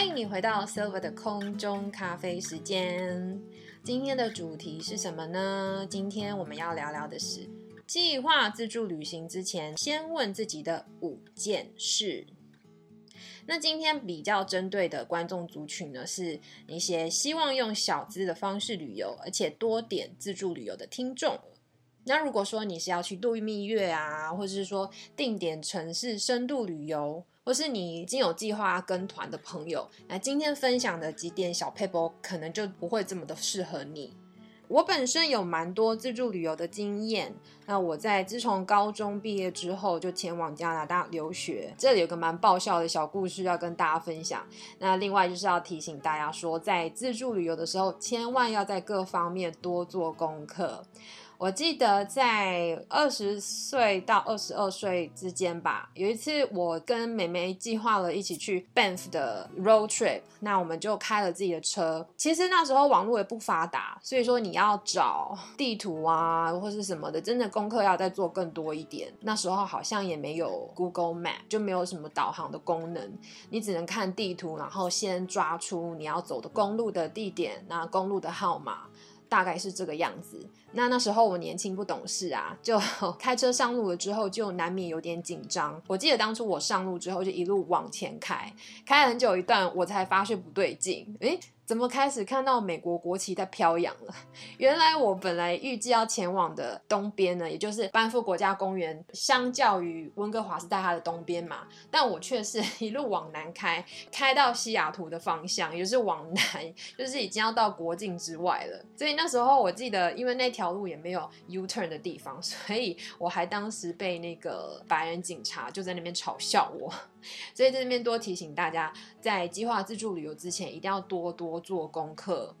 欢迎你回到 Silver 的空中咖啡时间。今天的主题是什么呢？今天我们要聊聊的是计划自助旅行之前，先问自己的五件事。那今天比较针对的观众族群呢，是一些希望用小资的方式旅游，而且多点自助旅游的听众。那如果说你是要去度蜜月啊，或者是说定点城市深度旅游，或是你已经有计划跟团的朋友，那今天分享的几点小佩宝可能就不会这么的适合你。我本身有蛮多自助旅游的经验，那我在自从高中毕业之后就前往加拿大留学，这里有个蛮爆笑的小故事要跟大家分享。那另外就是要提醒大家说，在自助旅游的时候，千万要在各方面多做功课。我记得在二十岁到二十二岁之间吧，有一次我跟美眉计划了一起去 Banff 的 road trip，那我们就开了自己的车。其实那时候网络也不发达，所以说你要找地图啊或是什么的，真的功课要再做更多一点。那时候好像也没有 Google Map，就没有什么导航的功能，你只能看地图，然后先抓出你要走的公路的地点，那公路的号码。大概是这个样子。那那时候我年轻不懂事啊，就 开车上路了之后，就难免有点紧张。我记得当初我上路之后，就一路往前开，开很久一段，我才发现不对劲。诶，怎么开始看到美国国旗在飘扬了？原来我本来预计要前往的东边呢，也就是班夫国家公园，相较于温哥华是在它的东边嘛，但我却是 一路往南开，开到西雅图的方向，也就是往南，就是已经要到国境之外了。所以那时候我记得，因为那条路也没有 U turn 的地方，所以我还当时被那个白人警察就在那边嘲笑我。所以在这边多提醒大家，在计划自助旅游之前，一定要多多做功课。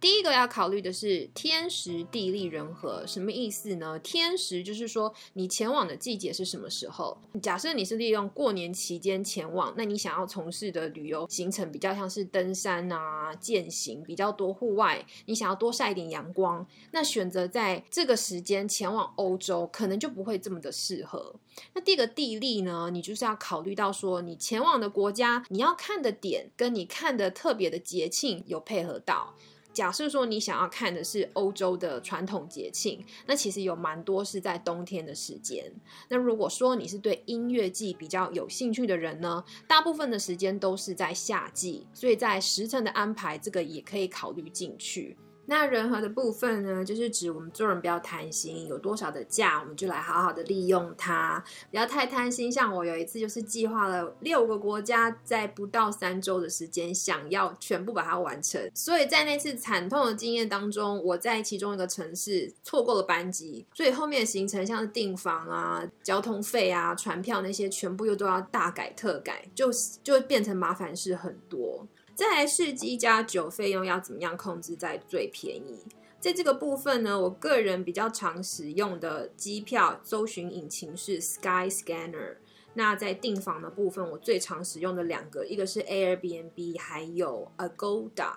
第一个要考虑的是天时地利人和，什么意思呢？天时就是说你前往的季节是什么时候。假设你是利用过年期间前往，那你想要从事的旅游行程比较像是登山啊、健行，比较多户外，你想要多晒一点阳光，那选择在这个时间前往欧洲，可能就不会这么的适合。那第二个地利呢，你就是要考虑到说你前往的国家，你要看的点跟你看的特别的节庆有配合到。假设说你想要看的是欧洲的传统节庆，那其实有蛮多是在冬天的时间。那如果说你是对音乐季比较有兴趣的人呢，大部分的时间都是在夏季，所以在时辰的安排，这个也可以考虑进去。那人和的部分呢，就是指我们做人不要贪心，有多少的假，我们就来好好的利用它，不要太贪心。像我有一次就是计划了六个国家，在不到三周的时间，想要全部把它完成。所以在那次惨痛的经验当中，我在其中一个城市错过了班机，所以后面的行程像是订房啊、交通费啊、船票那些，全部又都要大改特改，就就变成麻烦事很多。再来试机加酒费用要怎么样控制在最便宜？在这个部分呢，我个人比较常使用的机票搜寻引擎是 Sky Scanner。那在订房的部分，我最常使用的两个，一个是 Airbnb，还有 Agoda。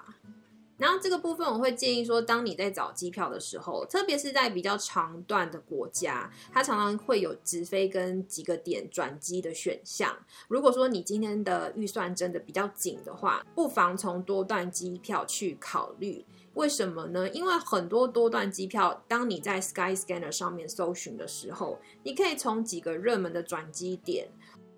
然后这个部分我会建议说，当你在找机票的时候，特别是在比较长段的国家，它常常会有直飞跟几个点转机的选项。如果说你今天的预算真的比较紧的话，不妨从多段机票去考虑。为什么呢？因为很多多段机票，当你在 Sky Scanner 上面搜寻的时候，你可以从几个热门的转机点。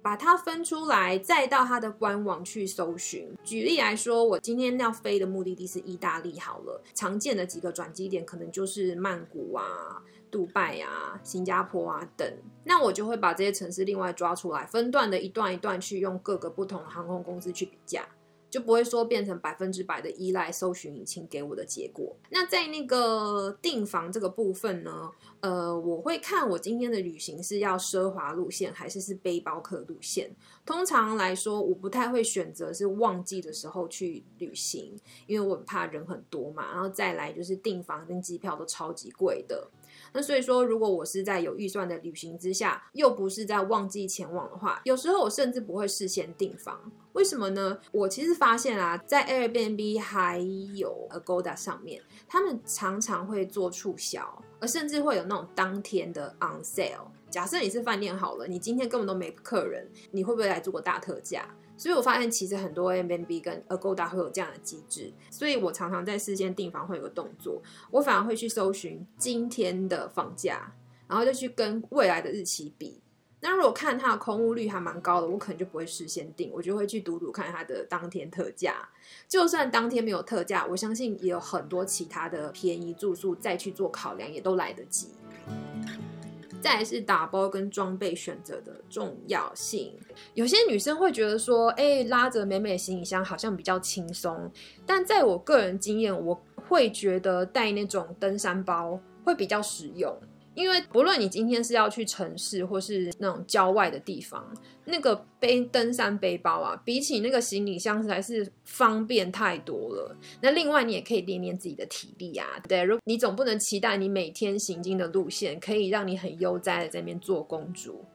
把它分出来，再到它的官网去搜寻。举例来说，我今天要飞的目的地是意大利，好了，常见的几个转机点可能就是曼谷啊、杜拜啊、新加坡啊等。那我就会把这些城市另外抓出来，分段的一段一段去用各个不同的航空公司去比价。就不会说变成百分之百的依赖搜寻引擎给我的结果。那在那个订房这个部分呢，呃，我会看我今天的旅行是要奢华路线还是是背包客路线。通常来说，我不太会选择是旺季的时候去旅行，因为我很怕人很多嘛。然后再来就是订房跟机票都超级贵的。那所以说，如果我是在有预算的旅行之下，又不是在旺季前往的话，有时候我甚至不会事先订房。为什么呢？我其实发现啊，在 Airbnb 还有 Agoda 上面，他们常常会做促销，而甚至会有那种当天的 on sale。假设你是饭店好了，你今天根本都没客人，你会不会来做个大特价？所以我发现其实很多 M B B 跟 Agoda 会有这样的机制，所以我常常在事先订房会有个动作，我反而会去搜寻今天的房价，然后就去跟未来的日期比。那如果看它的空屋率还蛮高的，我可能就不会事先订，我就会去赌赌看它的当天特价。就算当天没有特价，我相信也有很多其他的便宜住宿再去做考量，也都来得及。再是打包跟装备选择的重要性。有些女生会觉得说，哎，拉着美美的行李箱好像比较轻松，但在我个人经验，我会觉得带那种登山包会比较实用。因为不论你今天是要去城市或是那种郊外的地方，那个背登山背包啊，比起那个行李箱实在是方便太多了。那另外你也可以练练自己的体力啊，对，如你总不能期待你每天行经的路线可以让你很悠哉的在那边做公主。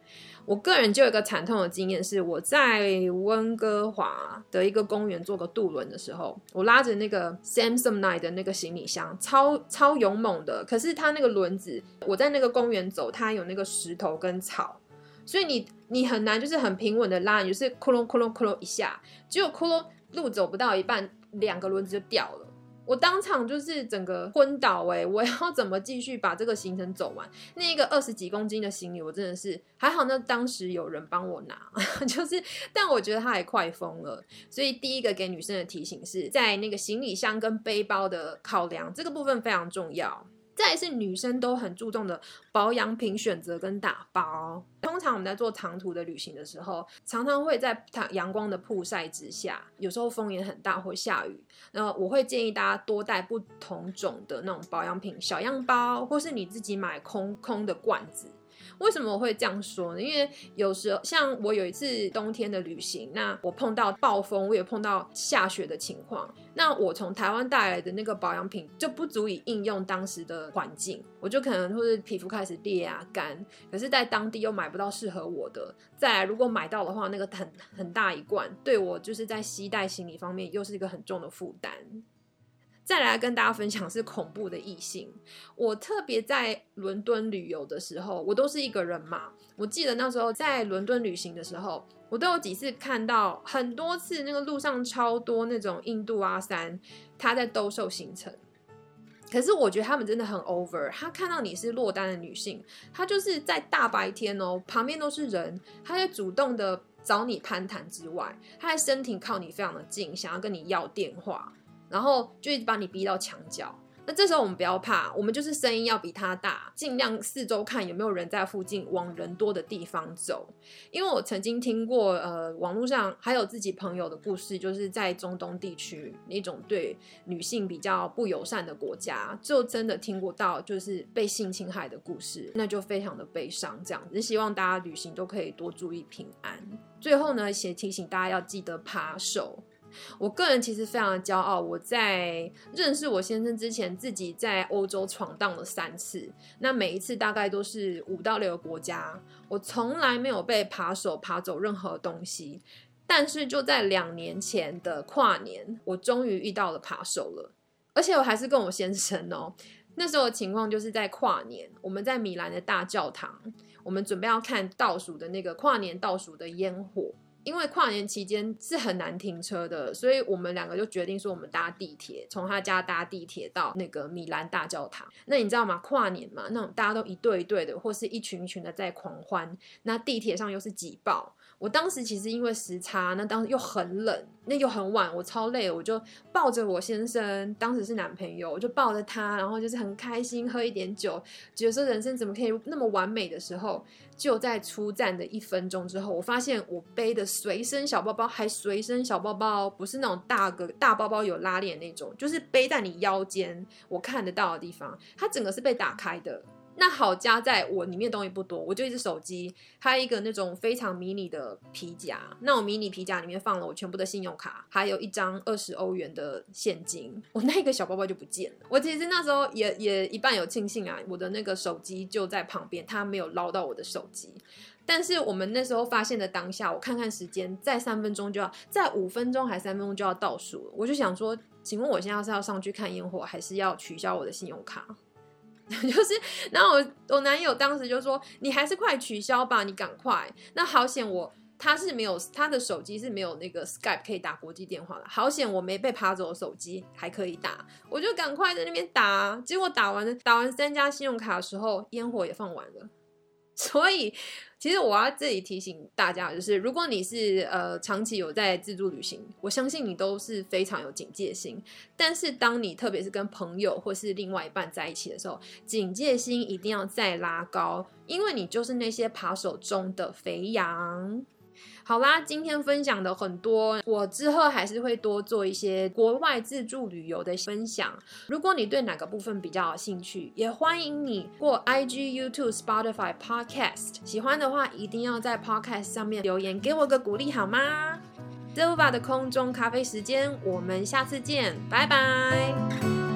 我个人就有一个惨痛的经验，是我在温哥华的一个公园做个渡轮的时候，我拉着那个 Samsonite 的那个行李箱，超超勇猛的。可是它那个轮子，我在那个公园走，它有那个石头跟草，所以你你很难就是很平稳的拉，你就是窟窿窟窿窟窿一下，结果窟窿路走不到一半，两个轮子就掉了。我当场就是整个昏倒哎！我要怎么继续把这个行程走完？那一个二十几公斤的行李，我真的是还好，那当时有人帮我拿，就是，但我觉得他也快疯了。所以第一个给女生的提醒是在那个行李箱跟背包的考量，这个部分非常重要。再是女生都很注重的保养品选择跟打包。通常我们在做长途的旅行的时候，常常会在阳光的曝晒之下，有时候风也很大或下雨。那我会建议大家多带不同种的那种保养品小样包，或是你自己买空空的罐子。为什么我会这样说呢？因为有时候像我有一次冬天的旅行，那我碰到暴风，我也碰到下雪的情况。那我从台湾带来的那个保养品就不足以应用当时的环境，我就可能会皮肤开始裂啊干。可是，在当地又买不到适合我的。再来，如果买到的话，那个很很大一罐，对我就是在携带行李方面又是一个很重的负担。再来跟大家分享是恐怖的异性。我特别在伦敦旅游的时候，我都是一个人嘛。我记得那时候在伦敦旅行的时候，我都有几次看到很多次那个路上超多那种印度阿三，他在兜售行程。可是我觉得他们真的很 over。他看到你是落单的女性，他就是在大白天哦，旁边都是人，他在主动的找你攀谈之外，他的身体靠你非常的近，想要跟你要电话。然后就一直把你逼到墙角，那这时候我们不要怕，我们就是声音要比他大，尽量四周看有没有人在附近，往人多的地方走。因为我曾经听过，呃，网络上还有自己朋友的故事，就是在中东地区那种对女性比较不友善的国家，就真的听过到就是被性侵害的故事，那就非常的悲伤。这样子，希望大家旅行都可以多注意平安。最后呢，也提醒大家要记得扒手。我个人其实非常的骄傲，我在认识我先生之前，自己在欧洲闯荡了三次，那每一次大概都是五到六个国家，我从来没有被扒手扒走任何东西。但是就在两年前的跨年，我终于遇到了扒手了，而且我还是跟我先生哦。那时候的情况就是在跨年，我们在米兰的大教堂，我们准备要看倒数的那个跨年倒数的烟火。因为跨年期间是很难停车的，所以我们两个就决定说，我们搭地铁，从他家搭地铁到那个米兰大教堂。那你知道吗？跨年嘛，那种大家都一对一对的，或是一群一群的在狂欢，那地铁上又是挤爆。我当时其实因为时差，那当时又很冷，那又很晚，我超累，我就抱着我先生，当时是男朋友，我就抱着他，然后就是很开心，喝一点酒，觉得说人生怎么可以那么完美的时候，就在出站的一分钟之后，我发现我背的随身小包包还随身小包包，不是那种大个大包包有拉链那种，就是背在你腰间，我看得到的地方，它整个是被打开的。那好，加在我里面东西不多，我就一只手机，还有一个那种非常迷你的皮夹。那我迷你皮夹里面放了我全部的信用卡，还有一张二十欧元的现金。我那个小包包就不见了。我其实那时候也也一半有庆幸啊，我的那个手机就在旁边，他没有捞到我的手机。但是我们那时候发现的当下，我看看时间，在三分钟就要，在五分钟还三分钟就要倒数了。我就想说，请问我现在是要上去看烟火，还是要取消我的信用卡？就是，然后我我男友当时就说：“你还是快取消吧，你赶快。”那好险，我他是没有他的手机是没有那个 Skype 可以打国际电话的。好险，我没被扒走手机，还可以打，我就赶快在那边打。结果打完打完三家信用卡的时候，烟火也放完了。所以，其实我要这里提醒大家，就是如果你是呃长期有在自助旅行，我相信你都是非常有警戒心。但是，当你特别是跟朋友或是另外一半在一起的时候，警戒心一定要再拉高，因为你就是那些扒手中的肥羊。好啦，今天分享的很多，我之后还是会多做一些国外自助旅游的分享。如果你对哪个部分比较有兴趣，也欢迎你过 IG、YouTube、Spotify、Podcast。喜欢的话，一定要在 Podcast 上面留言给我个鼓励，好吗 z o v a 的空中咖啡时间，我们下次见，拜拜。